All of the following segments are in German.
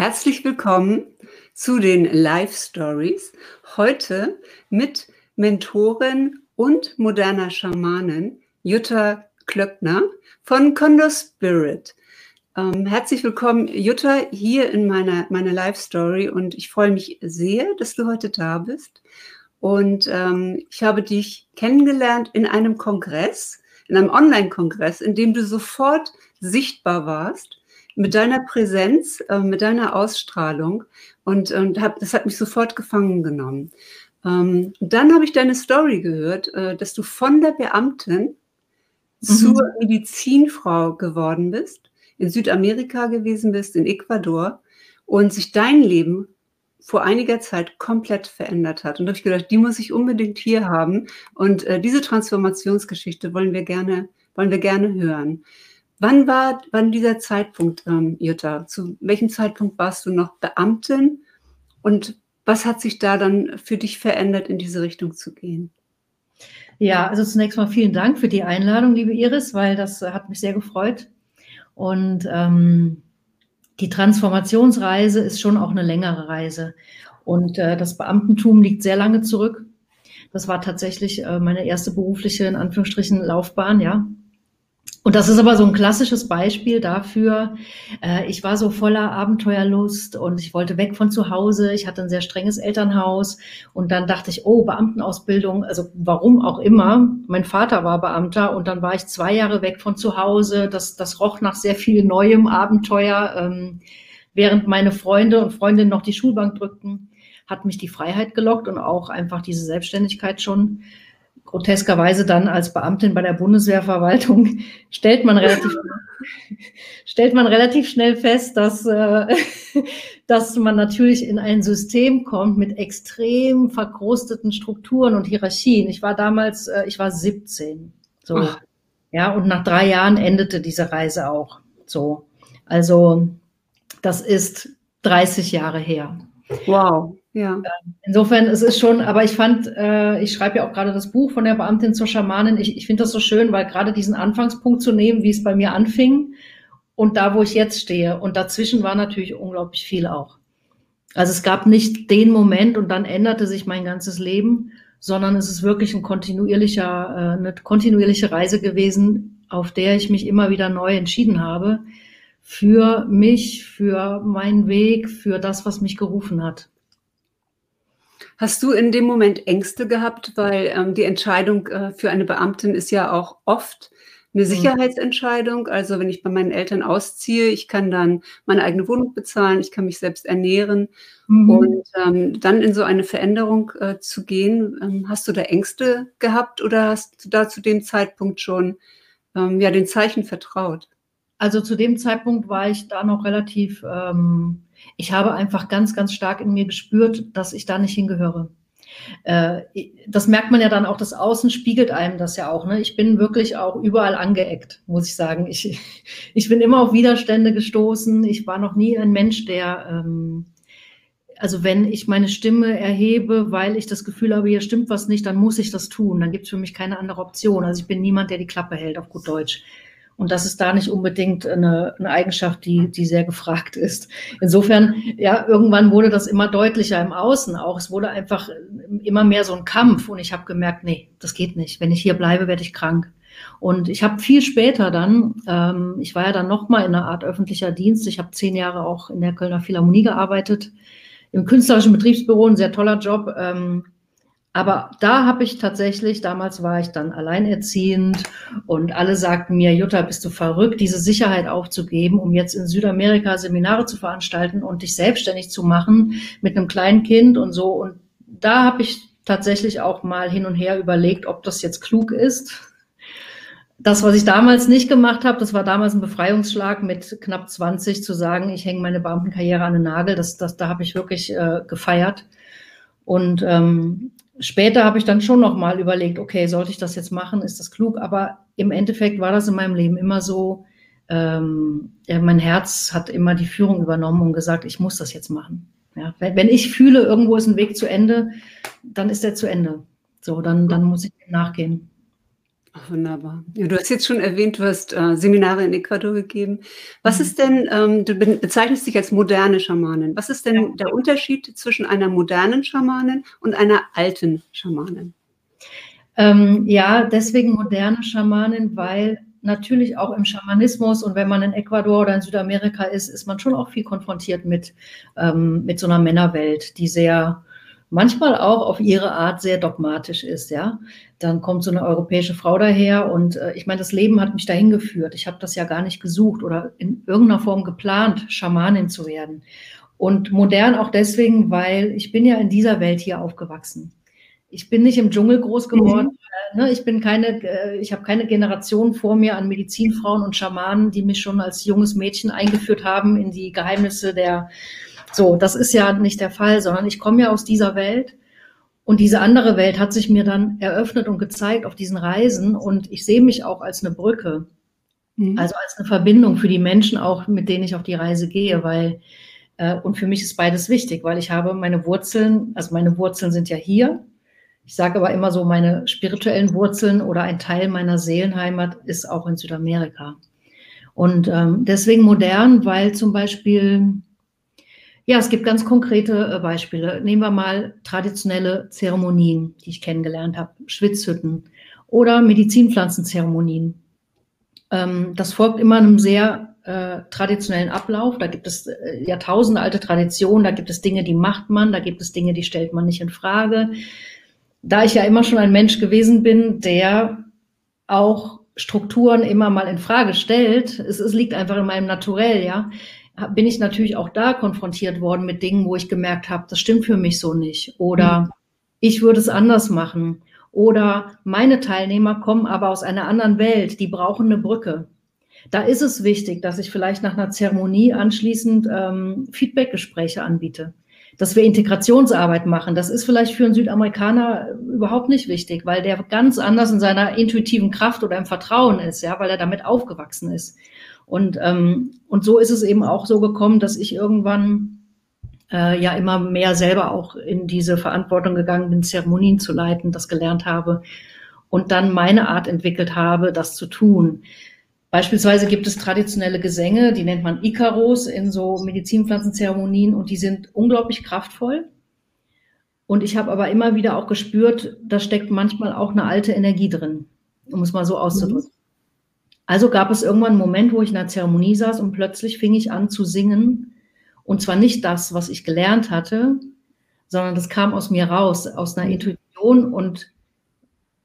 Herzlich willkommen zu den Live Stories. Heute mit Mentorin und moderner Schamanin Jutta Klöckner von Condor Spirit. Ähm, herzlich willkommen, Jutta, hier in meiner, meiner Live Story und ich freue mich sehr, dass du heute da bist. Und ähm, ich habe dich kennengelernt in einem Kongress, in einem Online-Kongress, in dem du sofort sichtbar warst mit deiner Präsenz, äh, mit deiner Ausstrahlung und, und hab, das hat mich sofort gefangen genommen. Ähm, dann habe ich deine Story gehört, äh, dass du von der Beamtin mhm. zur Medizinfrau geworden bist, in Südamerika gewesen bist, in Ecuador und sich dein Leben vor einiger Zeit komplett verändert hat. Und da habe ich gedacht, die muss ich unbedingt hier haben. Und äh, diese Transformationsgeschichte wollen wir gerne, wollen wir gerne hören. Wann war wann dieser Zeitpunkt, ähm, Jutta? Zu welchem Zeitpunkt warst du noch Beamtin? Und was hat sich da dann für dich verändert, in diese Richtung zu gehen? Ja, also zunächst mal vielen Dank für die Einladung, liebe Iris, weil das hat mich sehr gefreut. Und ähm, die Transformationsreise ist schon auch eine längere Reise. Und äh, das Beamtentum liegt sehr lange zurück. Das war tatsächlich äh, meine erste berufliche, in Anführungsstrichen, Laufbahn, ja. Und das ist aber so ein klassisches Beispiel dafür. Äh, ich war so voller Abenteuerlust und ich wollte weg von zu Hause. Ich hatte ein sehr strenges Elternhaus und dann dachte ich, oh, Beamtenausbildung, also warum auch immer. Mein Vater war Beamter und dann war ich zwei Jahre weg von zu Hause. Das, das roch nach sehr viel neuem Abenteuer. Ähm, während meine Freunde und Freundinnen noch die Schulbank drückten, hat mich die Freiheit gelockt und auch einfach diese Selbstständigkeit schon groteskerweise dann als Beamtin bei der Bundeswehrverwaltung stellt man relativ, stellt man relativ schnell fest, dass, äh, dass man natürlich in ein System kommt mit extrem verkrusteten Strukturen und Hierarchien. Ich war damals, äh, ich war 17. So. Ach. Ja, und nach drei Jahren endete diese Reise auch. So. Also, das ist 30 Jahre her. Wow. Ja. Insofern, es ist schon, aber ich fand, äh, ich schreibe ja auch gerade das Buch von der Beamtin zur Schamanin. Ich, ich finde das so schön, weil gerade diesen Anfangspunkt zu nehmen, wie es bei mir anfing und da, wo ich jetzt stehe. Und dazwischen war natürlich unglaublich viel auch. Also es gab nicht den Moment und dann änderte sich mein ganzes Leben, sondern es ist wirklich ein kontinuierlicher, äh, eine kontinuierliche Reise gewesen, auf der ich mich immer wieder neu entschieden habe für mich, für meinen Weg, für das, was mich gerufen hat. Hast du in dem Moment Ängste gehabt, weil ähm, die Entscheidung äh, für eine Beamtin ist ja auch oft eine mhm. Sicherheitsentscheidung. Also wenn ich bei meinen Eltern ausziehe, ich kann dann meine eigene Wohnung bezahlen, ich kann mich selbst ernähren. Mhm. Und ähm, dann in so eine Veränderung äh, zu gehen, ähm, hast du da Ängste gehabt oder hast du da zu dem Zeitpunkt schon ähm, ja den Zeichen vertraut? Also zu dem Zeitpunkt war ich da noch relativ ähm, ich habe einfach ganz, ganz stark in mir gespürt, dass ich da nicht hingehöre. Äh, das merkt man ja dann auch, das Außen spiegelt einem das ja auch. Ne? Ich bin wirklich auch überall angeeckt, muss ich sagen. Ich, ich bin immer auf Widerstände gestoßen. Ich war noch nie ein Mensch, der, ähm, also wenn ich meine Stimme erhebe, weil ich das Gefühl habe, hier stimmt was nicht, dann muss ich das tun. Dann gibt es für mich keine andere Option. Also ich bin niemand, der die Klappe hält, auf gut Deutsch. Und das ist da nicht unbedingt eine, eine, Eigenschaft, die, die sehr gefragt ist. Insofern, ja, irgendwann wurde das immer deutlicher im Außen auch. Es wurde einfach immer mehr so ein Kampf. Und ich habe gemerkt, nee, das geht nicht. Wenn ich hier bleibe, werde ich krank. Und ich habe viel später dann, ähm, ich war ja dann nochmal in einer Art öffentlicher Dienst. Ich habe zehn Jahre auch in der Kölner Philharmonie gearbeitet, im künstlerischen Betriebsbüro, ein sehr toller Job. Ähm, aber da habe ich tatsächlich, damals war ich dann alleinerziehend und alle sagten mir, Jutta, bist du verrückt, diese Sicherheit aufzugeben, um jetzt in Südamerika Seminare zu veranstalten und dich selbstständig zu machen mit einem kleinen Kind und so. Und da habe ich tatsächlich auch mal hin und her überlegt, ob das jetzt klug ist. Das, was ich damals nicht gemacht habe, das war damals ein Befreiungsschlag mit knapp 20 zu sagen, ich hänge meine Beamtenkarriere an den Nagel. Das, das, da habe ich wirklich äh, gefeiert. Und ähm, später habe ich dann schon noch mal überlegt, okay, sollte ich das jetzt machen? Ist das klug? Aber im Endeffekt war das in meinem Leben immer so, ähm, ja, mein Herz hat immer die Führung übernommen und gesagt, ich muss das jetzt machen. Ja, wenn, wenn ich fühle, irgendwo ist ein Weg zu Ende, dann ist der zu Ende. So, dann, dann muss ich nachgehen. Wunderbar. Ja, du hast jetzt schon erwähnt, du hast äh, Seminare in Ecuador gegeben. Was mhm. ist denn, ähm, du bezeichnest dich als moderne Schamanin. Was ist denn ja. der Unterschied zwischen einer modernen Schamanin und einer alten Schamanin? Ähm, ja, deswegen moderne Schamanin, weil natürlich auch im Schamanismus und wenn man in Ecuador oder in Südamerika ist, ist man schon auch viel konfrontiert mit, ähm, mit so einer Männerwelt, die sehr manchmal auch auf ihre Art sehr dogmatisch ist, ja. Dann kommt so eine europäische Frau daher und äh, ich meine, das Leben hat mich dahin geführt. Ich habe das ja gar nicht gesucht oder in irgendeiner Form geplant, Schamanin zu werden. Und modern auch deswegen, weil ich bin ja in dieser Welt hier aufgewachsen. Ich bin nicht im Dschungel groß geworden. Mhm. Ne? Ich bin keine, äh, ich habe keine Generation vor mir an Medizinfrauen und Schamanen, die mich schon als junges Mädchen eingeführt haben in die Geheimnisse der so, das ist ja nicht der Fall, sondern ich komme ja aus dieser Welt und diese andere Welt hat sich mir dann eröffnet und gezeigt auf diesen Reisen und ich sehe mich auch als eine Brücke, mhm. also als eine Verbindung für die Menschen auch, mit denen ich auf die Reise gehe, weil äh, und für mich ist beides wichtig, weil ich habe meine Wurzeln, also meine Wurzeln sind ja hier. Ich sage aber immer so, meine spirituellen Wurzeln oder ein Teil meiner Seelenheimat ist auch in Südamerika. Und ähm, deswegen modern, weil zum Beispiel ja, es gibt ganz konkrete äh, Beispiele. Nehmen wir mal traditionelle Zeremonien, die ich kennengelernt habe, Schwitzhütten oder Medizinpflanzenzeremonien. Ähm, das folgt immer einem sehr äh, traditionellen Ablauf. Da gibt es äh, Jahrtausende alte Traditionen, da gibt es Dinge, die macht man, da gibt es Dinge, die stellt man nicht in Frage. Da ich ja immer schon ein Mensch gewesen bin, der auch Strukturen immer mal in Frage stellt, es, es liegt einfach in meinem Naturell, ja, bin ich natürlich auch da konfrontiert worden mit Dingen, wo ich gemerkt habe, das stimmt für mich so nicht. Oder mhm. ich würde es anders machen. Oder meine Teilnehmer kommen aber aus einer anderen Welt, die brauchen eine Brücke. Da ist es wichtig, dass ich vielleicht nach einer Zeremonie anschließend ähm, Feedbackgespräche anbiete, dass wir Integrationsarbeit machen. Das ist vielleicht für einen Südamerikaner überhaupt nicht wichtig, weil der ganz anders in seiner intuitiven Kraft oder im Vertrauen ist, ja, weil er damit aufgewachsen ist. Und, ähm, und so ist es eben auch so gekommen, dass ich irgendwann äh, ja immer mehr selber auch in diese Verantwortung gegangen bin, Zeremonien zu leiten, das gelernt habe und dann meine Art entwickelt habe, das zu tun. Beispielsweise gibt es traditionelle Gesänge, die nennt man Ikaros in so Medizinpflanzenzeremonien und die sind unglaublich kraftvoll. Und ich habe aber immer wieder auch gespürt, da steckt manchmal auch eine alte Energie drin, um es mal so auszudrücken. Also gab es irgendwann einen Moment, wo ich in einer Zeremonie saß und plötzlich fing ich an zu singen. Und zwar nicht das, was ich gelernt hatte, sondern das kam aus mir raus, aus einer Intuition. Und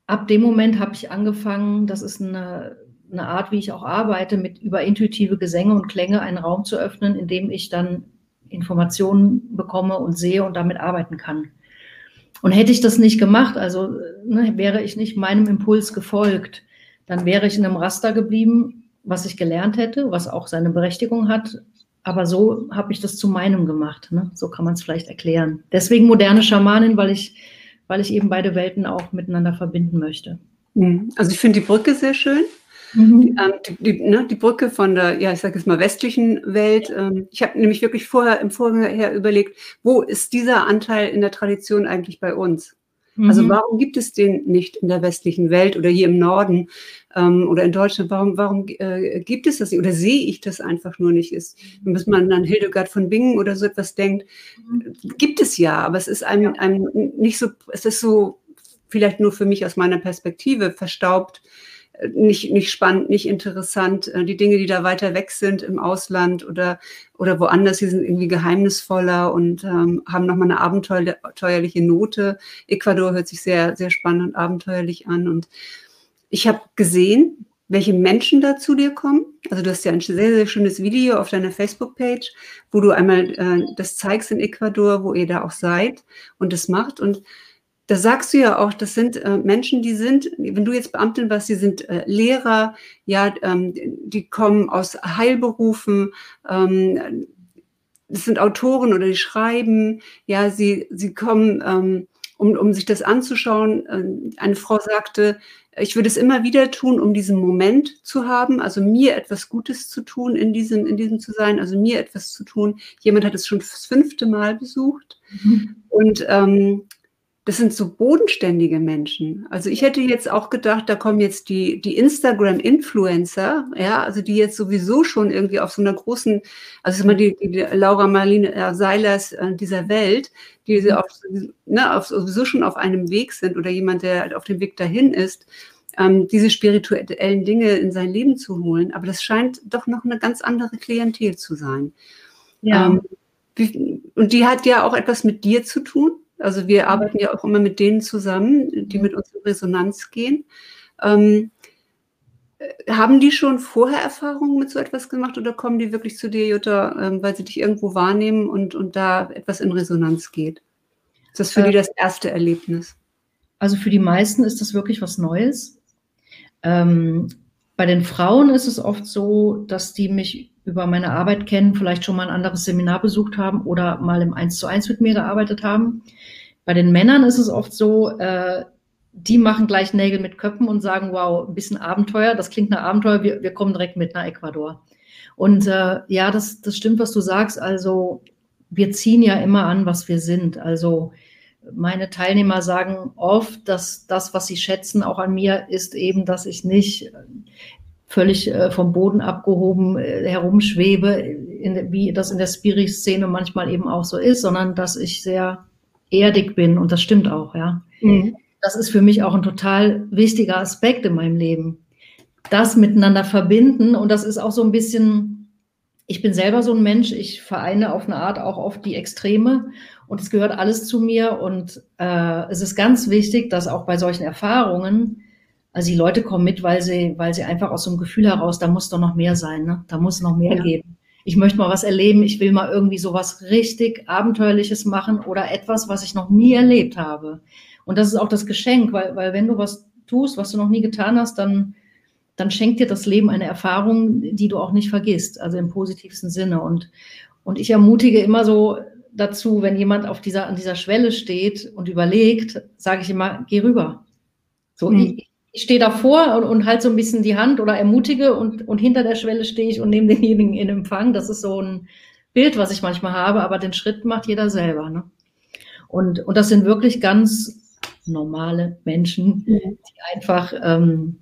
ab dem Moment habe ich angefangen, das ist eine, eine Art, wie ich auch arbeite, mit über intuitive Gesänge und Klänge einen Raum zu öffnen, in dem ich dann Informationen bekomme und sehe und damit arbeiten kann. Und hätte ich das nicht gemacht, also ne, wäre ich nicht meinem Impuls gefolgt, dann wäre ich in einem Raster geblieben, was ich gelernt hätte, was auch seine Berechtigung hat. Aber so habe ich das zu meinem gemacht. Ne? So kann man es vielleicht erklären. Deswegen moderne Schamanin, weil ich, weil ich eben beide Welten auch miteinander verbinden möchte. Mhm. Also ich finde die Brücke sehr schön. Mhm. Die, ähm, die, ne, die, Brücke von der, ja, ich sage jetzt mal westlichen Welt. Ähm, ich habe nämlich wirklich vorher im Vorher überlegt, wo ist dieser Anteil in der Tradition eigentlich bei uns? Also mhm. warum gibt es den nicht in der westlichen Welt oder hier im Norden ähm, oder in Deutschland? Warum, warum äh, gibt es das nicht? Oder sehe ich das einfach nur nicht? Ist, bis man an Hildegard von Bingen oder so etwas denkt, mhm. gibt es ja, aber es ist einem, einem nicht so, es ist so vielleicht nur für mich aus meiner Perspektive verstaubt nicht, nicht spannend, nicht interessant. Äh, die Dinge, die da weiter weg sind im Ausland oder, oder woanders, die sind irgendwie geheimnisvoller und ähm, haben nochmal eine abenteuerliche Note. Ecuador hört sich sehr, sehr spannend und abenteuerlich an. Und ich habe gesehen, welche Menschen da zu dir kommen. Also du hast ja ein sehr, sehr schönes Video auf deiner Facebook-Page, wo du einmal äh, das zeigst in Ecuador, wo ihr da auch seid und das macht. Und da sagst du ja auch, das sind äh, Menschen, die sind, wenn du jetzt Beamtin warst, die sind äh, Lehrer, ja, ähm, die kommen aus Heilberufen, ähm, das sind Autoren oder die schreiben, ja, sie, sie kommen, ähm, um, um sich das anzuschauen. Äh, eine Frau sagte, ich würde es immer wieder tun, um diesen Moment zu haben, also mir etwas Gutes zu tun, in diesem, in diesem zu sein, also mir etwas zu tun. Jemand hat es schon das fünfte Mal besucht. Mhm. Und ähm, das sind so bodenständige Menschen. Also ich hätte jetzt auch gedacht, da kommen jetzt die, die Instagram-Influencer, ja, also die jetzt sowieso schon irgendwie auf so einer großen, also immer die, die Laura Marlene äh, Seilers äh, dieser Welt, die mhm. auf, ne, auf, sowieso schon auf einem Weg sind oder jemand, der halt auf dem Weg dahin ist, ähm, diese spirituellen Dinge in sein Leben zu holen. Aber das scheint doch noch eine ganz andere Klientel zu sein. Ja. Ähm, wie, und die hat ja auch etwas mit dir zu tun. Also wir arbeiten ja auch immer mit denen zusammen, die mit uns in Resonanz gehen. Ähm, äh, haben die schon vorher Erfahrungen mit so etwas gemacht oder kommen die wirklich zu dir, Jutta, ähm, weil sie dich irgendwo wahrnehmen und, und da etwas in Resonanz geht? Ist das für äh, die das erste Erlebnis? Also für die meisten ist das wirklich was Neues. Ähm, bei den Frauen ist es oft so, dass die mich über meine Arbeit kennen, vielleicht schon mal ein anderes Seminar besucht haben oder mal im Eins zu eins mit mir gearbeitet haben. Bei den Männern ist es oft so, äh, die machen gleich Nägel mit Köppen und sagen, wow, ein bisschen Abenteuer, das klingt nach Abenteuer, wir, wir kommen direkt mit nach Ecuador. Und äh, ja, das, das stimmt, was du sagst. Also wir ziehen ja immer an, was wir sind. Also meine Teilnehmer sagen oft, dass das, was sie schätzen, auch an mir, ist eben, dass ich nicht völlig äh, vom Boden abgehoben äh, herumschwebe, in, wie das in der Spirit-Szene manchmal eben auch so ist, sondern dass ich sehr erdig bin und das stimmt auch, ja. Mhm. Das ist für mich auch ein total wichtiger Aspekt in meinem Leben. Das miteinander verbinden und das ist auch so ein bisschen, ich bin selber so ein Mensch, ich vereine auf eine Art auch oft die Extreme und es gehört alles zu mir und äh, es ist ganz wichtig, dass auch bei solchen Erfahrungen also die Leute kommen mit, weil sie, weil sie einfach aus so einem Gefühl heraus, da muss doch noch mehr sein, ne? Da muss noch mehr ja. geben. Ich möchte mal was erleben, ich will mal irgendwie so was richtig Abenteuerliches machen oder etwas, was ich noch nie erlebt habe. Und das ist auch das Geschenk, weil, weil wenn du was tust, was du noch nie getan hast, dann, dann schenkt dir das Leben eine Erfahrung, die du auch nicht vergisst, also im positivsten Sinne. Und, und ich ermutige immer so dazu, wenn jemand auf dieser, an dieser Schwelle steht und überlegt, sage ich immer, geh rüber. So, mhm. ich, ich stehe davor und, und halte so ein bisschen die Hand oder ermutige und, und hinter der Schwelle stehe ich und nehme denjenigen in Empfang. Das ist so ein Bild, was ich manchmal habe, aber den Schritt macht jeder selber. Ne? Und, und das sind wirklich ganz normale Menschen, die einfach, ähm,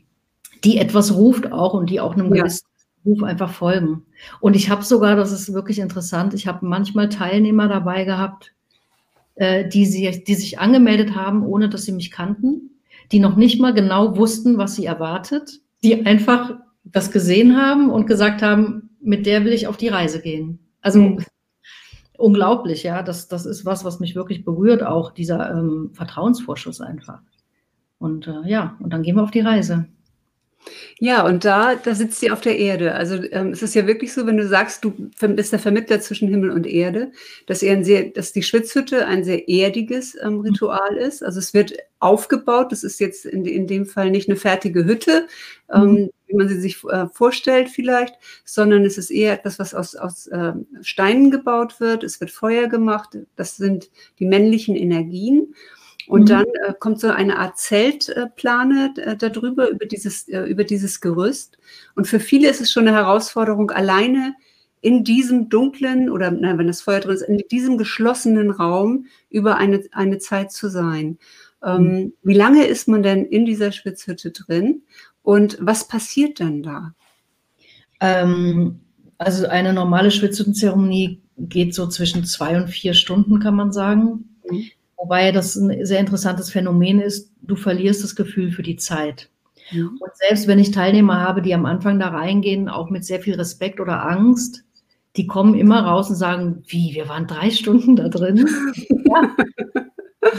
die etwas ruft auch und die auch einem gewissen Ruf einfach folgen. Und ich habe sogar, das ist wirklich interessant, ich habe manchmal Teilnehmer dabei gehabt, äh, die, sie, die sich angemeldet haben, ohne dass sie mich kannten die noch nicht mal genau wussten, was sie erwartet, die einfach das gesehen haben und gesagt haben, mit der will ich auf die Reise gehen. Also mhm. unglaublich, ja. Das, das ist was, was mich wirklich berührt, auch dieser ähm, Vertrauensvorschuss einfach. Und äh, ja, und dann gehen wir auf die Reise. Ja, und da, da sitzt sie auf der Erde. Also ähm, es ist ja wirklich so, wenn du sagst, du bist der Vermittler zwischen Himmel und Erde, dass, er ein sehr, dass die Schwitzhütte ein sehr erdiges ähm, mhm. Ritual ist. Also es wird aufgebaut. Das ist jetzt in, in dem Fall nicht eine fertige Hütte, ähm, mhm. wie man sie sich äh, vorstellt vielleicht, sondern es ist eher etwas, was aus, aus äh, Steinen gebaut wird. Es wird Feuer gemacht. Das sind die männlichen Energien. Und mhm. dann äh, kommt so eine Art Zeltplane äh, darüber, über dieses, äh, über dieses Gerüst. Und für viele ist es schon eine Herausforderung, alleine in diesem dunklen oder na, wenn das Feuer drin ist, in diesem geschlossenen Raum über eine, eine Zeit zu sein. Ähm, mhm. Wie lange ist man denn in dieser Schwitzhütte drin und was passiert dann da? Ähm, also eine normale Schwitzhüttenzeremonie geht so zwischen zwei und vier Stunden, kann man sagen. Mhm. Wobei das ein sehr interessantes Phänomen ist, du verlierst das Gefühl für die Zeit. Ja. Und selbst wenn ich Teilnehmer habe, die am Anfang da reingehen, auch mit sehr viel Respekt oder Angst, die kommen immer raus und sagen, wie, wir waren drei Stunden da drin. ja.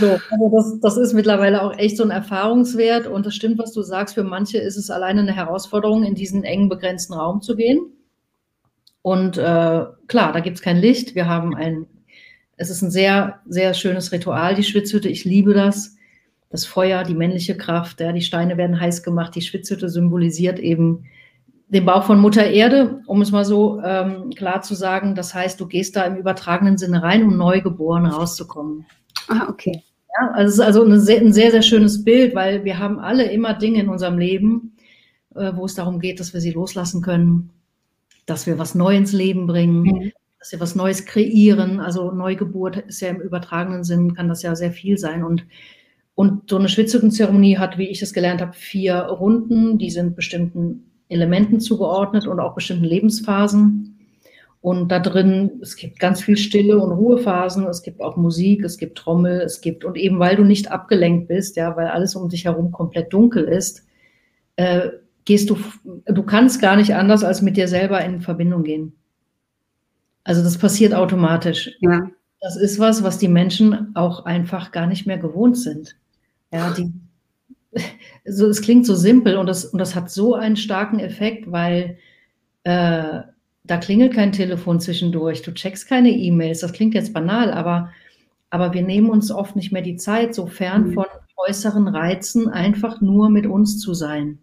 So, also das, das ist mittlerweile auch echt so ein Erfahrungswert und das stimmt, was du sagst. Für manche ist es alleine eine Herausforderung, in diesen engen, begrenzten Raum zu gehen. Und äh, klar, da gibt es kein Licht. Wir haben ein es ist ein sehr, sehr schönes Ritual, die Schwitzhütte. Ich liebe das. Das Feuer, die männliche Kraft, ja, die Steine werden heiß gemacht. Die Schwitzhütte symbolisiert eben den Bauch von Mutter Erde, um es mal so ähm, klar zu sagen. Das heißt, du gehst da im übertragenen Sinne rein, um neugeboren rauszukommen. Ah, okay. Ja, also es ist also sehr, ein sehr, sehr schönes Bild, weil wir haben alle immer Dinge in unserem Leben, äh, wo es darum geht, dass wir sie loslassen können, dass wir was Neues ins Leben bringen, mhm dass sie was Neues kreieren. Also Neugeburt ist ja im übertragenen Sinn, kann das ja sehr viel sein. Und, und so eine Schwitzhüttenzeremonie hat, wie ich es gelernt habe, vier Runden, die sind bestimmten Elementen zugeordnet und auch bestimmten Lebensphasen. Und da drin, es gibt ganz viel Stille und Ruhephasen, es gibt auch Musik, es gibt Trommel, es gibt, und eben weil du nicht abgelenkt bist, ja, weil alles um dich herum komplett dunkel ist, äh, gehst du, du kannst gar nicht anders als mit dir selber in Verbindung gehen. Also das passiert automatisch. Ja. Das ist was, was die Menschen auch einfach gar nicht mehr gewohnt sind. Ja, die, so, es klingt so simpel und das, und das hat so einen starken Effekt, weil äh, da klingelt kein Telefon zwischendurch, du checkst keine E-Mails, das klingt jetzt banal, aber, aber wir nehmen uns oft nicht mehr die Zeit, so fern mhm. von äußeren Reizen, einfach nur mit uns zu sein.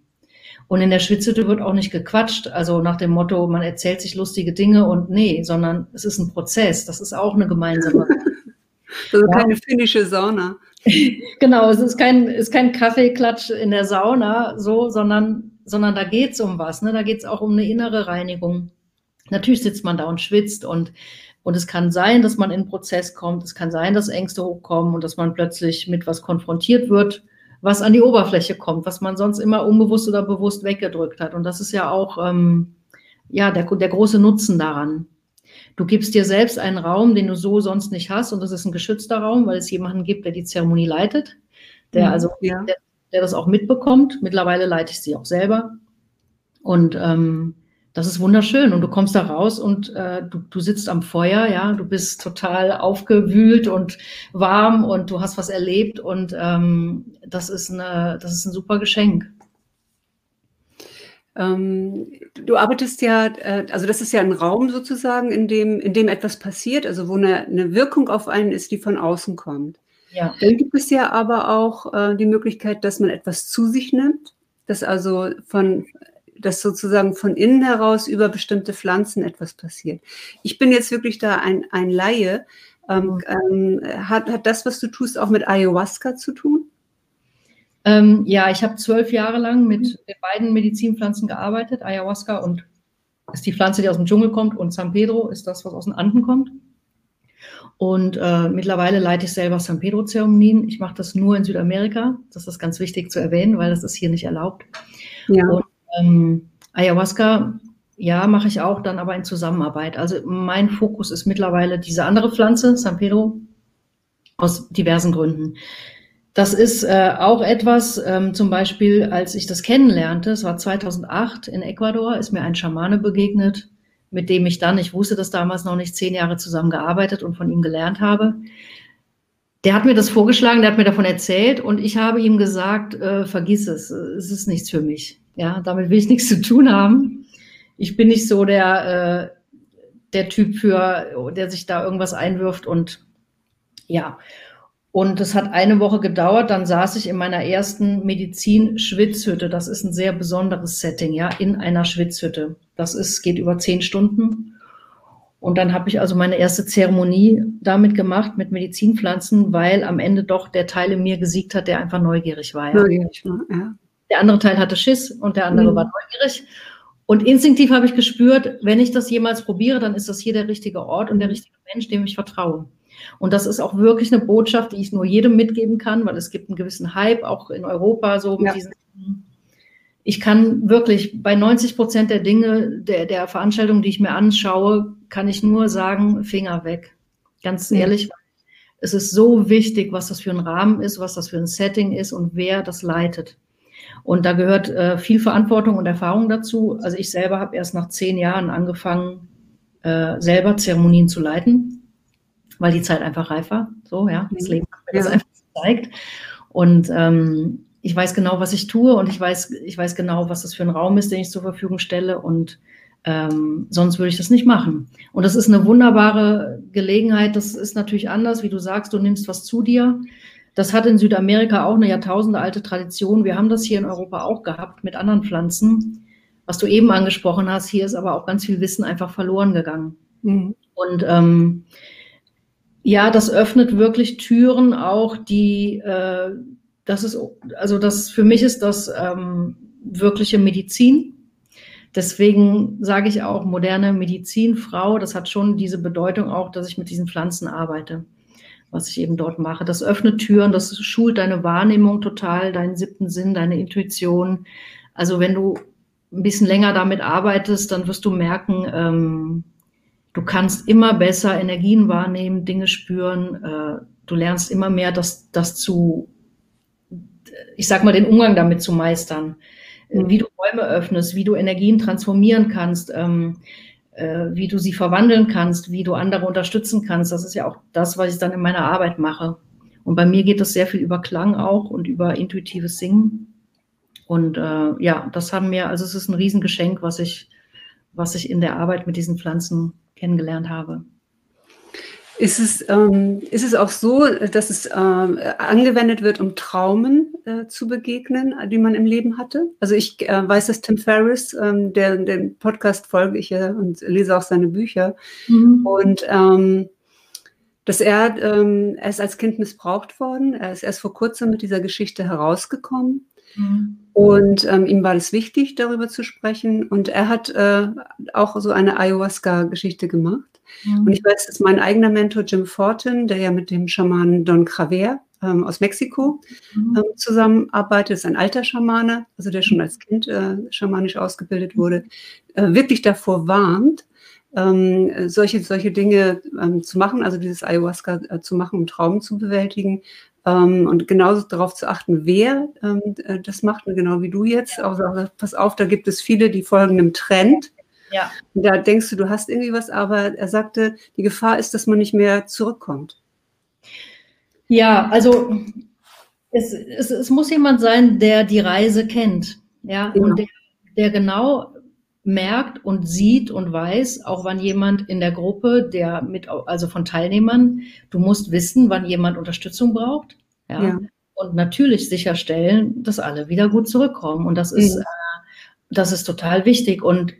Und in der Schwitzhütte wird auch nicht gequatscht, also nach dem Motto, man erzählt sich lustige Dinge und nee, sondern es ist ein Prozess, das ist auch eine gemeinsame. Also ja. keine finnische Sauna. genau, es ist kein, ist kein Kaffeeklatsch in der Sauna, so, sondern, sondern da geht's um was, ne? da geht's auch um eine innere Reinigung. Natürlich sitzt man da und schwitzt und, und es kann sein, dass man in einen Prozess kommt. Es kann sein, dass Ängste hochkommen und dass man plötzlich mit was konfrontiert wird, was an die Oberfläche kommt, was man sonst immer unbewusst oder bewusst weggedrückt hat. Und das ist ja auch ähm, ja, der, der große Nutzen daran. Du gibst dir selbst einen Raum, den du so sonst nicht hast. Und das ist ein geschützter Raum, weil es jemanden gibt, der die Zeremonie leitet, der mhm, also ja. der, der, das auch mitbekommt. Mittlerweile leite ich sie auch selber. Und ähm, das ist wunderschön und du kommst da raus und äh, du, du sitzt am Feuer, ja, du bist total aufgewühlt und warm und du hast was erlebt und ähm, das ist eine, das ist ein super Geschenk. Ähm, du arbeitest ja, äh, also das ist ja ein Raum sozusagen, in dem, in dem etwas passiert, also wo eine, eine Wirkung auf einen ist, die von außen kommt. Ja. Dann gibt es ja aber auch äh, die Möglichkeit, dass man etwas zu sich nimmt, dass also von dass sozusagen von innen heraus über bestimmte Pflanzen etwas passiert. Ich bin jetzt wirklich da ein, ein Laie. Ähm, mhm. ähm, hat, hat das, was du tust, auch mit Ayahuasca zu tun? Ähm, ja, ich habe zwölf Jahre lang mit mhm. den beiden Medizinpflanzen gearbeitet. Ayahuasca und ist die Pflanze, die aus dem Dschungel kommt, und San Pedro ist das, was aus den Anden kommt. Und äh, mittlerweile leite ich selber San Pedro-Zeremonien. Ich mache das nur in Südamerika. Das ist ganz wichtig zu erwähnen, weil das ist hier nicht erlaubt. Ja. Und ähm, Ayahuasca, ja, mache ich auch, dann aber in Zusammenarbeit. Also mein Fokus ist mittlerweile diese andere Pflanze, San Pedro, aus diversen Gründen. Das ist äh, auch etwas, ähm, zum Beispiel, als ich das kennenlernte, es war 2008 in Ecuador, ist mir ein Schamane begegnet, mit dem ich dann, ich wusste das damals noch nicht, zehn Jahre zusammen gearbeitet und von ihm gelernt habe. Der hat mir das vorgeschlagen, der hat mir davon erzählt und ich habe ihm gesagt, äh, vergiss es, es ist nichts für mich. Ja, damit will ich nichts zu tun haben. Ich bin nicht so der, äh, der Typ für, der sich da irgendwas einwirft und ja. Und es hat eine Woche gedauert, dann saß ich in meiner ersten Medizin-Schwitzhütte. Das ist ein sehr besonderes Setting, ja, in einer Schwitzhütte. Das ist, geht über zehn Stunden. Und dann habe ich also meine erste Zeremonie damit gemacht, mit Medizinpflanzen, weil am Ende doch der Teil in mir gesiegt hat, der einfach neugierig war. Ja. Neugierig, ja. Der andere Teil hatte Schiss und der andere mhm. war neugierig. Und instinktiv habe ich gespürt, wenn ich das jemals probiere, dann ist das hier der richtige Ort und der richtige Mensch, dem ich vertraue. Und das ist auch wirklich eine Botschaft, die ich nur jedem mitgeben kann, weil es gibt einen gewissen Hype, auch in Europa, so mit ja. diesen. Ich kann wirklich bei 90 Prozent der Dinge, der, der Veranstaltungen, die ich mir anschaue, kann ich nur sagen, Finger weg. Ganz ja. ehrlich, es ist so wichtig, was das für ein Rahmen ist, was das für ein Setting ist und wer das leitet. Und da gehört äh, viel Verantwortung und Erfahrung dazu. Also ich selber habe erst nach zehn Jahren angefangen, äh, selber Zeremonien zu leiten, weil die Zeit einfach reif war. So, ja, das Leben hat mir das einfach gezeigt. Und ähm, ich weiß genau, was ich tue und ich weiß, ich weiß genau, was das für ein Raum ist, den ich zur Verfügung stelle und ähm, sonst würde ich das nicht machen. Und das ist eine wunderbare Gelegenheit. Das ist natürlich anders, wie du sagst, du nimmst was zu dir. Das hat in Südamerika auch eine jahrtausendealte Tradition. Wir haben das hier in Europa auch gehabt mit anderen Pflanzen. Was du eben angesprochen hast, hier ist aber auch ganz viel Wissen einfach verloren gegangen. Mhm. Und ähm, ja, das öffnet wirklich Türen auch, die, äh, das ist, also das für mich ist das ähm, wirkliche Medizin. deswegen sage ich auch moderne Medizinfrau, das hat schon diese Bedeutung auch, dass ich mit diesen Pflanzen arbeite, was ich eben dort mache. Das öffnet Türen, das schult deine Wahrnehmung total, deinen siebten Sinn, deine Intuition. Also wenn du ein bisschen länger damit arbeitest, dann wirst du merken, ähm, du kannst immer besser Energien wahrnehmen, Dinge spüren. Äh, du lernst immer mehr, das, das zu, ich sag mal, den Umgang damit zu meistern. Mhm. Wie du Räume öffnest, wie du Energien transformieren kannst, ähm, äh, wie du sie verwandeln kannst, wie du andere unterstützen kannst. Das ist ja auch das, was ich dann in meiner Arbeit mache. Und bei mir geht das sehr viel über Klang auch und über intuitives Singen. Und äh, ja, das haben wir, also es ist ein Riesengeschenk, was ich, was ich in der Arbeit mit diesen Pflanzen kennengelernt habe. Ist es, ähm, ist es auch so, dass es äh, angewendet wird, um Traumen äh, zu begegnen, die man im Leben hatte? Also ich äh, weiß, dass Tim Ferriss, ähm, der den Podcast folge ich ja und lese auch seine Bücher, mhm. und ähm, dass er, ähm, er ist als Kind missbraucht worden. Er ist erst vor kurzem mit dieser Geschichte herausgekommen. Mhm. Und ähm, ihm war es wichtig, darüber zu sprechen. Und er hat äh, auch so eine Ayahuasca-Geschichte gemacht. Mhm. Und ich weiß, dass mein eigener Mentor Jim Fortin, der ja mit dem Schamanen Don Craver ähm, aus Mexiko mhm. ähm, zusammenarbeitet, ist ein alter Schamane, also der schon als Kind äh, schamanisch ausgebildet wurde, äh, wirklich davor warnt, ähm, solche, solche Dinge ähm, zu machen, also dieses Ayahuasca äh, zu machen, um Traum zu bewältigen, ähm, und genauso darauf zu achten, wer ähm, äh, das macht, genau wie du jetzt. Auch sagst, pass auf, da gibt es viele, die folgen einem Trend. Ja. Und da denkst du, du hast irgendwie was, aber er sagte, die Gefahr ist, dass man nicht mehr zurückkommt. Ja, also es, es, es muss jemand sein, der die Reise kennt. Ja, ja. und der, der genau merkt und sieht und weiß, auch wann jemand in der Gruppe, der mit, also von Teilnehmern, du musst wissen, wann jemand Unterstützung braucht. Ja. ja. Und natürlich sicherstellen, dass alle wieder gut zurückkommen. Und das ist, mhm. äh, das ist total wichtig. Und,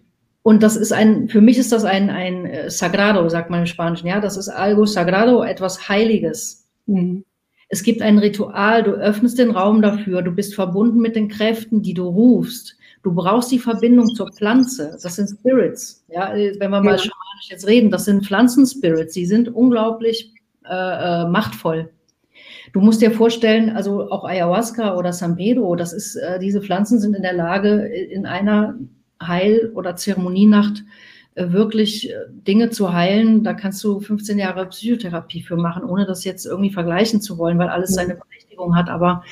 und das ist ein, für mich ist das ein, ein äh, Sagrado, sagt man im Spanischen. Ja, das ist algo sagrado, etwas Heiliges. Mhm. Es gibt ein Ritual, du öffnest den Raum dafür, du bist verbunden mit den Kräften, die du rufst. Du brauchst die Verbindung zur Pflanze. Das sind Spirits. Ja, wenn wir mal ja. schamanisch jetzt reden, das sind Pflanzenspirits. Sie sind unglaublich äh, äh, machtvoll. Du musst dir vorstellen, also auch Ayahuasca oder San Pedro, das ist, äh, diese Pflanzen sind in der Lage, in einer Heil- oder Zeremonienacht äh, wirklich äh, Dinge zu heilen. Da kannst du 15 Jahre Psychotherapie für machen, ohne das jetzt irgendwie vergleichen zu wollen, weil alles seine Berechtigung hat. Aber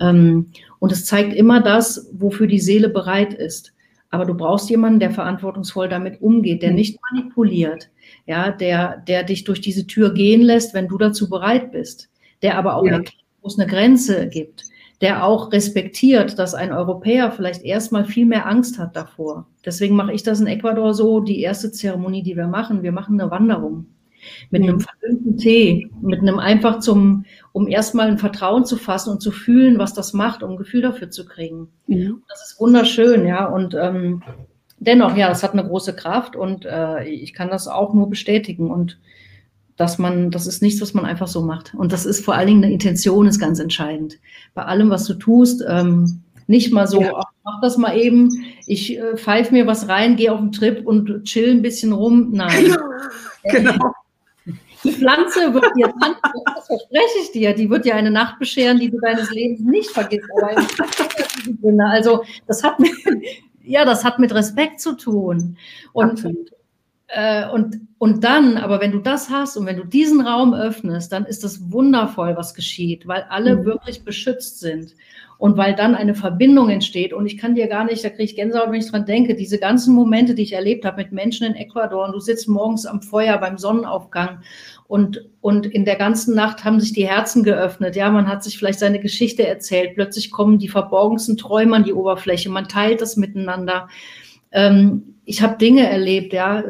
ähm, und es zeigt immer das, wofür die Seele bereit ist. Aber du brauchst jemanden, der verantwortungsvoll damit umgeht, der nicht manipuliert, ja, der, der dich durch diese Tür gehen lässt, wenn du dazu bereit bist, der aber auch ja. erkennt, wo es eine Grenze gibt, der auch respektiert, dass ein Europäer vielleicht erstmal viel mehr Angst hat davor. Deswegen mache ich das in Ecuador so, die erste Zeremonie, die wir machen, wir machen eine Wanderung mit einem verdünnten Tee, mit einem einfach zum, um erstmal ein Vertrauen zu fassen und zu fühlen, was das macht, um ein Gefühl dafür zu kriegen. Ja. Das ist wunderschön, ja. Und ähm, dennoch, ja, das hat eine große Kraft und äh, ich kann das auch nur bestätigen. Und dass man, das ist nichts, was man einfach so macht. Und das ist vor allen Dingen eine Intention, ist ganz entscheidend. Bei allem, was du tust, ähm, nicht mal so, ja. ach, mach das mal eben, ich äh, pfeif mir was rein, gehe auf den Trip und chill ein bisschen rum. Nein. genau. Die Pflanze wird dir, das verspreche ich dir, die wird dir eine Nacht bescheren, die du deines Lebens nicht vergisst. also das hat mit, ja, das hat mit Respekt zu tun. Und, äh, und, und dann, aber wenn du das hast und wenn du diesen Raum öffnest, dann ist das wundervoll, was geschieht, weil alle mhm. wirklich beschützt sind und weil dann eine Verbindung entsteht. Und ich kann dir gar nicht, da kriege ich Gänsehaut, wenn ich dran denke, diese ganzen Momente, die ich erlebt habe mit Menschen in Ecuador und du sitzt morgens am Feuer beim Sonnenaufgang und, und in der ganzen Nacht haben sich die Herzen geöffnet. Ja, man hat sich vielleicht seine Geschichte erzählt. Plötzlich kommen die verborgensten Träume an die Oberfläche. Man teilt das miteinander. Ähm, ich habe Dinge erlebt, ja.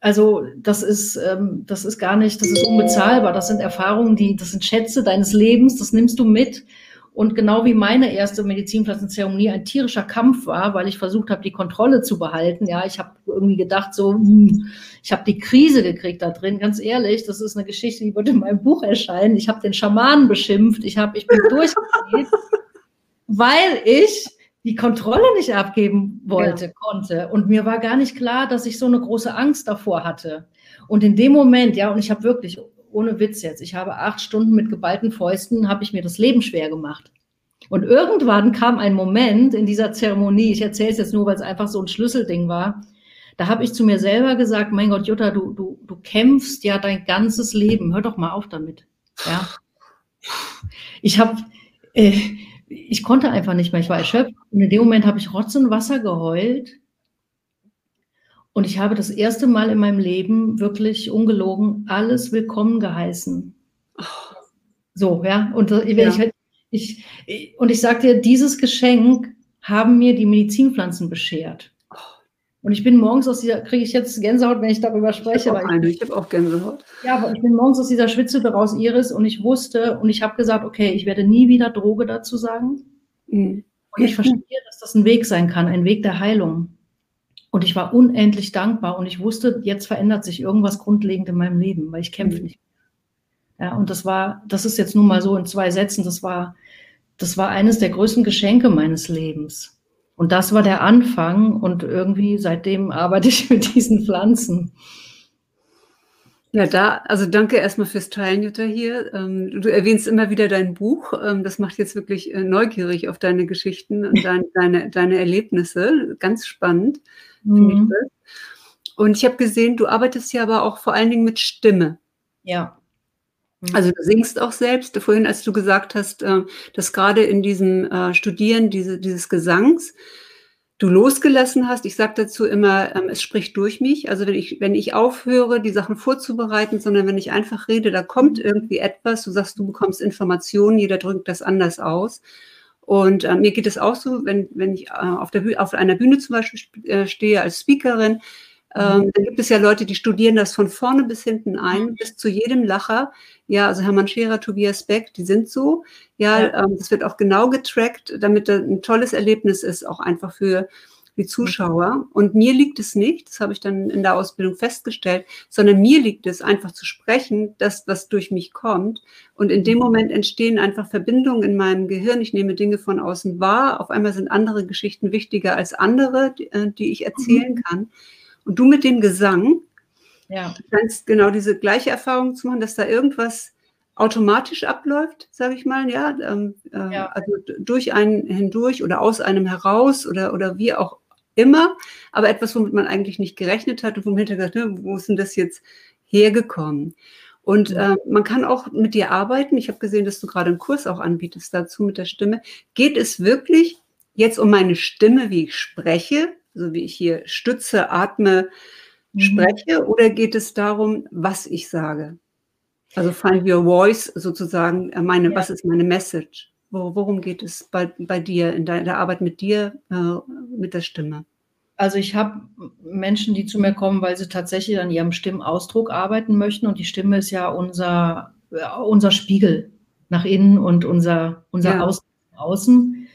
Also das ist, ähm, das ist gar nicht, das ist unbezahlbar. Das sind Erfahrungen, die, das sind Schätze deines Lebens. Das nimmst du mit. Und genau wie meine erste Medizinpflanzenzeremonie ein tierischer Kampf war, weil ich versucht habe, die Kontrolle zu behalten. Ja, ich habe irgendwie gedacht, so, hm, ich habe die Krise gekriegt da drin. Ganz ehrlich, das ist eine Geschichte, die wird in meinem Buch erscheinen. Ich habe den Schamanen beschimpft. Ich habe, ich bin durchgedreht, weil ich die Kontrolle nicht abgeben wollte, ja. konnte. Und mir war gar nicht klar, dass ich so eine große Angst davor hatte. Und in dem Moment, ja, und ich habe wirklich, ohne Witz jetzt, ich habe acht Stunden mit geballten Fäusten, habe ich mir das Leben schwer gemacht. Und irgendwann kam ein Moment in dieser Zeremonie, ich erzähle es jetzt nur, weil es einfach so ein Schlüsselding war, da habe ich zu mir selber gesagt, mein Gott, Jutta, du, du, du kämpfst ja dein ganzes Leben, hör doch mal auf damit. Ja. Ich habe, äh, ich konnte einfach nicht mehr, ich war erschöpft. Und in dem Moment habe ich Rotz und Wasser geheult. Und ich habe das erste Mal in meinem Leben wirklich ungelogen alles willkommen geheißen. So, ja. Und äh, ja. Ich, ich, und ich sage dir, dieses Geschenk haben mir die Medizinpflanzen beschert. Und ich bin morgens aus dieser, kriege ich jetzt Gänsehaut, wenn ich darüber spreche. Ich habe auch, ich, hab auch Gänsehaut. Ja, aber ich bin morgens aus dieser Schwitze raus, Iris, und ich wusste, und ich habe gesagt, okay, ich werde nie wieder Droge dazu sagen. Mhm. Und ich verstehe, dass das ein Weg sein kann, ein Weg der Heilung. Und ich war unendlich dankbar und ich wusste, jetzt verändert sich irgendwas grundlegend in meinem Leben, weil ich kämpfe mhm. nicht mehr. Ja, und das war, das ist jetzt nun mal so in zwei Sätzen, das war, das war eines der größten Geschenke meines Lebens. Und das war der Anfang und irgendwie seitdem arbeite ich mit diesen Pflanzen. Ja, da, also danke erstmal fürs Teilen, Jutta, hier. Ähm, du erwähnst immer wieder dein Buch. Ähm, das macht jetzt wirklich äh, neugierig auf deine Geschichten und dein, deine, deine Erlebnisse. Ganz spannend, mhm. ich Und ich habe gesehen, du arbeitest ja aber auch vor allen Dingen mit Stimme. Ja. Mhm. Also du singst auch selbst. Vorhin, als du gesagt hast, äh, dass gerade in diesem äh, Studieren diese, dieses Gesangs du losgelassen hast. Ich sage dazu immer, ähm, es spricht durch mich. Also wenn ich, wenn ich aufhöre, die Sachen vorzubereiten, sondern wenn ich einfach rede, da kommt irgendwie etwas. Du sagst, du bekommst Informationen, jeder drückt das anders aus. Und äh, mir geht es auch so, wenn, wenn ich äh, auf, der, auf einer Bühne zum Beispiel äh, stehe als Speakerin, ähm, da gibt es ja Leute, die studieren das von vorne bis hinten ein, mhm. bis zu jedem Lacher. Ja, also Hermann Scherer, Tobias Beck, die sind so. Ja, ja. Ähm, das wird auch genau getrackt, damit da ein tolles Erlebnis ist, auch einfach für die Zuschauer. Und mir liegt es nicht, das habe ich dann in der Ausbildung festgestellt, sondern mir liegt es einfach zu sprechen, das, was durch mich kommt. Und in dem mhm. Moment entstehen einfach Verbindungen in meinem Gehirn. Ich nehme Dinge von außen wahr. Auf einmal sind andere Geschichten wichtiger als andere, die, äh, die ich erzählen mhm. kann. Und du mit dem Gesang, ja. kannst genau diese gleiche Erfahrung zu machen, dass da irgendwas automatisch abläuft, sage ich mal, ja, ähm, äh, ja, also durch einen hindurch oder aus einem heraus oder, oder wie auch immer, aber etwas, womit man eigentlich nicht gerechnet hat und womit man gesagt, ne, wo ist denn das jetzt hergekommen? Und ja. äh, man kann auch mit dir arbeiten. Ich habe gesehen, dass du gerade einen Kurs auch anbietest dazu mit der Stimme. Geht es wirklich jetzt um meine Stimme, wie ich spreche, so wie ich hier stütze, atme, mhm. spreche, oder geht es darum, was ich sage? Also find your voice sozusagen, äh, meine, ja. was ist meine Message? Worum geht es bei, bei dir, in der Arbeit mit dir, äh, mit der Stimme? Also ich habe Menschen, die zu mir kommen, weil sie tatsächlich an ihrem Stimmausdruck arbeiten möchten. Und die Stimme ist ja unser, unser Spiegel nach innen und unser, unser ja. Außen.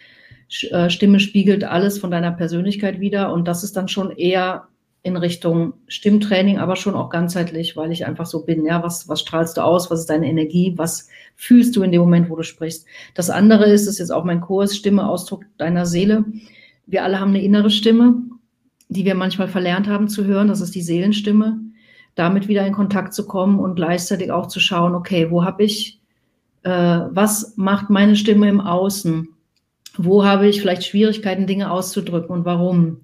Äh, Stimme spiegelt alles von deiner Persönlichkeit wieder und das ist dann schon eher in Richtung Stimmtraining, aber schon auch ganzheitlich, weil ich einfach so bin. Ja, was, was strahlst du aus? Was ist deine Energie? Was fühlst du in dem Moment, wo du sprichst? Das andere ist, das ist jetzt auch mein Kurs, Stimme, Ausdruck deiner Seele. Wir alle haben eine innere Stimme, die wir manchmal verlernt haben zu hören. Das ist die Seelenstimme. Damit wieder in Kontakt zu kommen und gleichzeitig auch zu schauen, okay, wo habe ich, äh, was macht meine Stimme im Außen? Wo habe ich vielleicht Schwierigkeiten, Dinge auszudrücken und warum?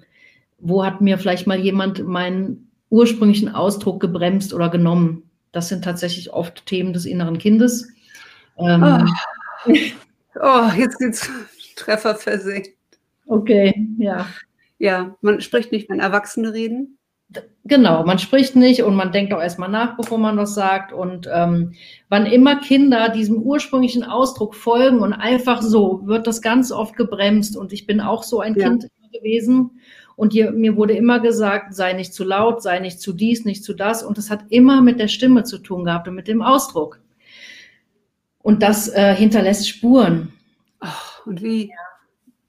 Wo hat mir vielleicht mal jemand meinen ursprünglichen Ausdruck gebremst oder genommen? Das sind tatsächlich oft Themen des inneren Kindes. Ähm, oh. oh, jetzt geht's Treffer versenkt. Okay, ja. Ja, man spricht nicht, wenn Erwachsene reden. Genau, man spricht nicht und man denkt auch erstmal nach, bevor man was sagt. Und ähm, wann immer Kinder diesem ursprünglichen Ausdruck folgen und einfach so, wird das ganz oft gebremst. Und ich bin auch so ein ja. Kind gewesen. Und hier, mir wurde immer gesagt, sei nicht zu laut, sei nicht zu dies, nicht zu das. Und das hat immer mit der Stimme zu tun gehabt und mit dem Ausdruck. Und das äh, hinterlässt Spuren. Ach, und wie?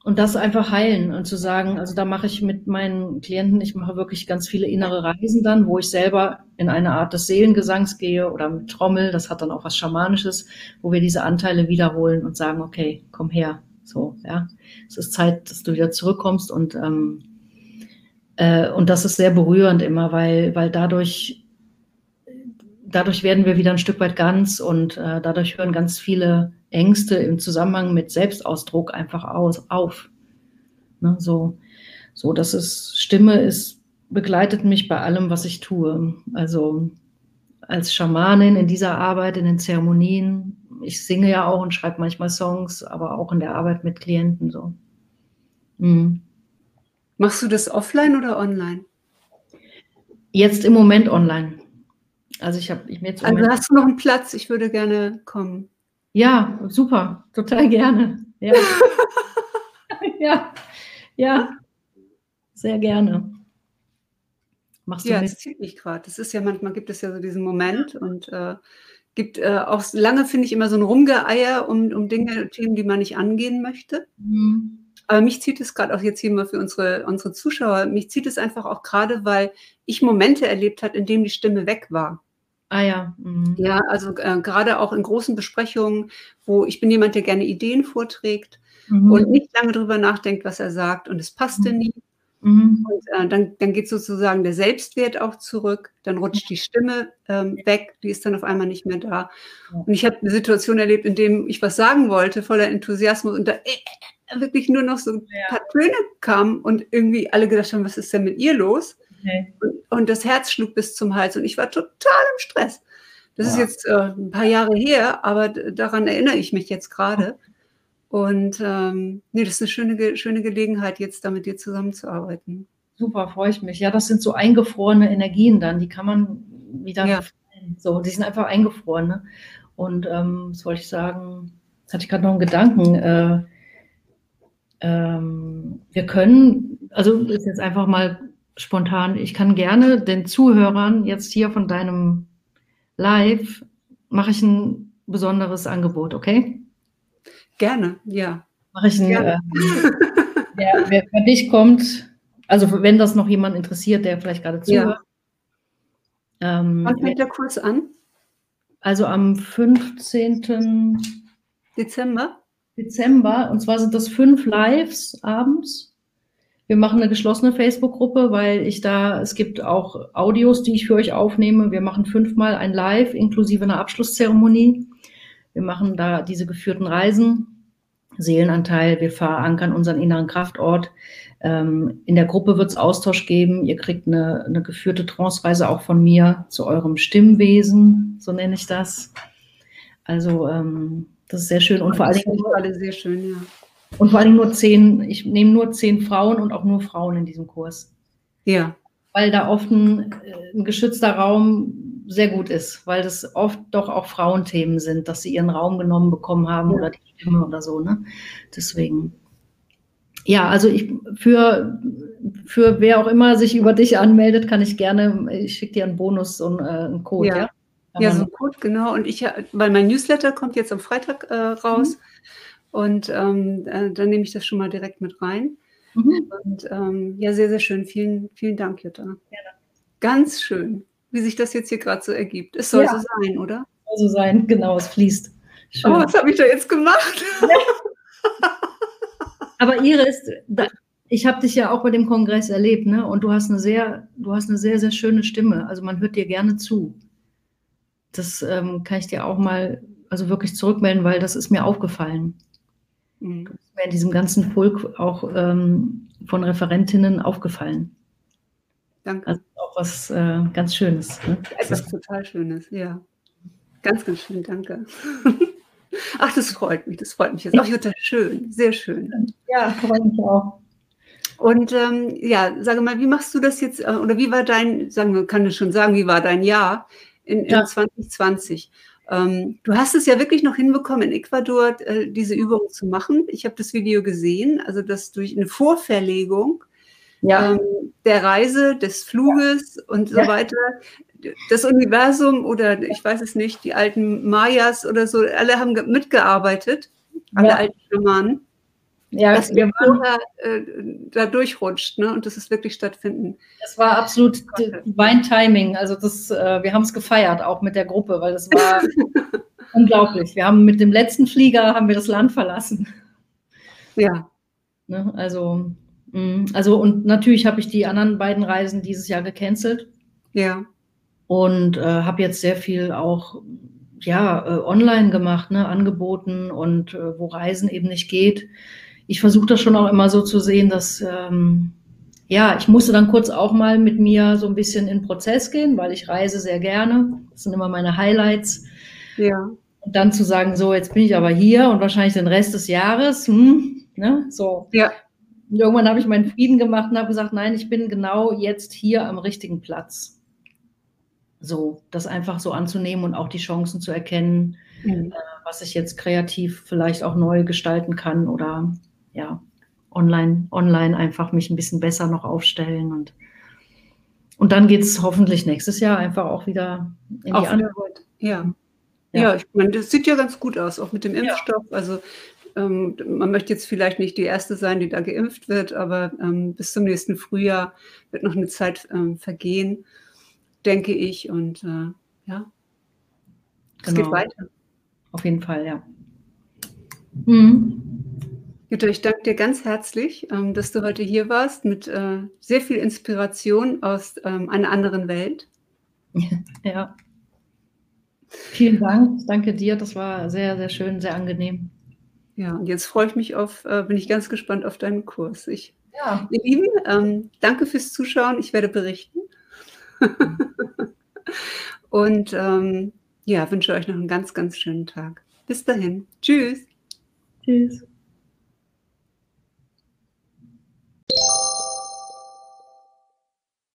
Und das einfach heilen und zu sagen, also da mache ich mit meinen Klienten, ich mache wirklich ganz viele innere Reisen dann, wo ich selber in eine Art des Seelengesangs gehe oder mit Trommel, das hat dann auch was Schamanisches, wo wir diese Anteile wiederholen und sagen, okay, komm her, So, ja. Es ist Zeit, dass du wieder zurückkommst und, ähm, äh, und das ist sehr berührend immer, weil, weil dadurch, dadurch werden wir wieder ein Stück weit ganz und äh, dadurch hören ganz viele Ängste im Zusammenhang mit Selbstausdruck einfach aus, auf. Ne, so, so, dass es Stimme ist, begleitet mich bei allem, was ich tue. Also als Schamanin in dieser Arbeit, in den Zeremonien. Ich singe ja auch und schreibe manchmal Songs, aber auch in der Arbeit mit Klienten so. Mhm. Machst du das offline oder online? Jetzt im Moment online. Also ich habe ich mir jetzt. Also hast du noch einen Platz? Ich würde gerne kommen. Ja, super, total gerne. Ja, ja, ja, sehr gerne. Machst du ja, mit? das zieht mich gerade. Das ist ja manchmal gibt es ja so diesen Moment und äh, gibt äh, auch lange, finde ich, immer so ein Rumgeeier um, um Dinge, Themen, die man nicht angehen möchte. Mhm. Aber mich zieht es gerade auch jetzt hier mal für unsere, unsere Zuschauer, mich zieht es einfach auch gerade, weil ich Momente erlebt habe, in denen die Stimme weg war. Ah ja. Mhm. Ja, also äh, gerade auch in großen Besprechungen, wo ich bin jemand, der gerne Ideen vorträgt mhm. und nicht lange darüber nachdenkt, was er sagt und es passte mhm. nie. Mhm. Und äh, dann, dann geht sozusagen der Selbstwert auch zurück, dann rutscht die Stimme ähm, weg, die ist dann auf einmal nicht mehr da. Und ich habe eine Situation erlebt, in dem ich was sagen wollte, voller Enthusiasmus und da äh, äh, wirklich nur noch so ein paar Töne kamen und irgendwie alle gedacht haben, was ist denn mit ihr los? Okay. Und, und, das Herz schlug bis zum Hals und ich war total im Stress. Das ja. ist jetzt äh, ein paar Jahre her, aber daran erinnere ich mich jetzt gerade. Und ähm, nee, das ist eine schöne, schöne Gelegenheit, jetzt da mit dir zusammenzuarbeiten. Super, freue ich mich. Ja, das sind so eingefrorene Energien dann, die kann man wieder ja. so, die sind einfach eingefroren. Ne? Und ähm, was wollte ich sagen? Jetzt hatte ich gerade noch einen Gedanken. Äh, ähm, wir können, also ist jetzt einfach mal spontan, ich kann gerne den Zuhörern jetzt hier von deinem Live, mache ich ein besonderes Angebot, okay? Gerne, ja. Mache ich ein, äh, wer, wer bei dich kommt, also wenn das noch jemand interessiert, der vielleicht gerade zuhört. Ja. Ähm, Wann fängt der Kurs an? Also am 15. Dezember. Dezember. Und zwar sind das fünf Lives abends. Wir machen eine geschlossene Facebook-Gruppe, weil ich da, es gibt auch Audios, die ich für euch aufnehme. Wir machen fünfmal ein Live inklusive einer Abschlusszeremonie. Wir machen da diese geführten Reisen, Seelenanteil, wir verankern unseren inneren Kraftort. Ähm, in der Gruppe wird es Austausch geben. Ihr kriegt eine, eine geführte Trance-Reise auch von mir zu eurem Stimmwesen, so nenne ich das. Also ähm, das ist sehr schön und vor allen Dingen alle sehr schön, ja. Und vor Dingen nur zehn, ich nehme nur zehn Frauen und auch nur Frauen in diesem Kurs. Ja. Weil da oft ein, äh, ein geschützter Raum sehr gut ist, weil das oft doch auch Frauenthemen sind, dass sie ihren Raum genommen bekommen haben ja. oder die Stimme oder so. Ne? Deswegen. Ja, also ich für, für wer auch immer sich über dich anmeldet, kann ich gerne, ich schicke dir einen Bonus und äh, einen Code, ja? Ja, ja so Code, genau. Und ich, weil mein Newsletter kommt jetzt am Freitag äh, raus mhm. Und ähm, äh, dann nehme ich das schon mal direkt mit rein. Mhm. Und ähm, ja, sehr, sehr schön. Vielen, vielen Dank, Jutta. Gerne. Ganz schön wie sich das jetzt hier gerade so ergibt. Es soll ja. so sein, oder? Soll so sein, genau, es fließt. Schön. Oh, was habe ich da jetzt gemacht? Aber Iris, da, ich habe dich ja auch bei dem Kongress erlebt, ne? Und du hast eine sehr, du hast eine sehr, sehr schöne Stimme. Also man hört dir gerne zu. Das ähm, kann ich dir auch mal, also wirklich zurückmelden, weil das ist mir aufgefallen. Mhm. Das ist mir in diesem ganzen Pulk auch ähm, von Referentinnen aufgefallen. Danke. Also auch was äh, ganz Schönes. Ne? Etwas total Schönes, ja. Ganz, ganz schön, danke. Ach, das freut mich, das freut mich jetzt. Ach, Jutta, schön, sehr schön. Ja, freut mich auch. Und ähm, ja, sage mal, wie machst du das jetzt, äh, oder wie war dein, sagen wir, kann ich schon sagen, wie war dein Jahr in, in ja. 2020? Ähm, du hast es ja wirklich noch hinbekommen, in Ecuador äh, diese Übung zu machen. Ich habe das Video gesehen, also das durch eine Vorverlegung ja. ähm, der Reise, des Fluges ja. und so ja. weiter. Das Universum oder ich weiß es nicht, die alten Mayas oder so, alle haben mitgearbeitet, alle alten Schamanen. Ja, dass wir vorher äh, da durchrutscht ne? und dass es wirklich stattfinden. Das war absolut divine Timing. Also das, äh, wir haben es gefeiert, auch mit der Gruppe, weil das war unglaublich. Wir haben mit dem letzten Flieger haben wir das Land verlassen. Ja. Ne? Also, mh, also und natürlich habe ich die anderen beiden Reisen dieses Jahr gecancelt. Ja. Und äh, habe jetzt sehr viel auch ja, äh, online gemacht, ne, angeboten und äh, wo Reisen eben nicht geht. Ich versuche das schon auch immer so zu sehen, dass ähm, ja, ich musste dann kurz auch mal mit mir so ein bisschen in Prozess gehen, weil ich reise sehr gerne. Das sind immer meine Highlights. Ja. Und dann zu sagen, so, jetzt bin ich aber hier und wahrscheinlich den Rest des Jahres, hm, ne, so. Ja. Und irgendwann habe ich meinen Frieden gemacht und habe gesagt, nein, ich bin genau jetzt hier am richtigen Platz. So, das einfach so anzunehmen und auch die Chancen zu erkennen, mhm. äh, was ich jetzt kreativ vielleicht auch neu gestalten kann oder ja, online, online einfach mich ein bisschen besser noch aufstellen und und dann geht es hoffentlich nächstes Jahr einfach auch wieder in auch die andere. Ja. ja. Ja, ich meine, das sieht ja ganz gut aus, auch mit dem Impfstoff. Ja. Also ähm, man möchte jetzt vielleicht nicht die Erste sein, die da geimpft wird, aber ähm, bis zum nächsten Frühjahr wird noch eine Zeit ähm, vergehen denke ich. Und äh, ja, es genau. geht weiter. Auf jeden Fall, ja. Mhm. Jutta, ich danke dir ganz herzlich, ähm, dass du heute hier warst mit äh, sehr viel Inspiration aus ähm, einer anderen Welt. Ja. Vielen Dank. Danke dir. Das war sehr, sehr schön, sehr angenehm. Ja, und jetzt freue ich mich auf, äh, bin ich ganz gespannt auf deinen Kurs. Ich, ja. Ihr Lieben, ähm, danke fürs Zuschauen. Ich werde berichten. Und ja, wünsche euch noch einen ganz, ganz schönen Tag. Bis dahin. Tschüss. Tschüss.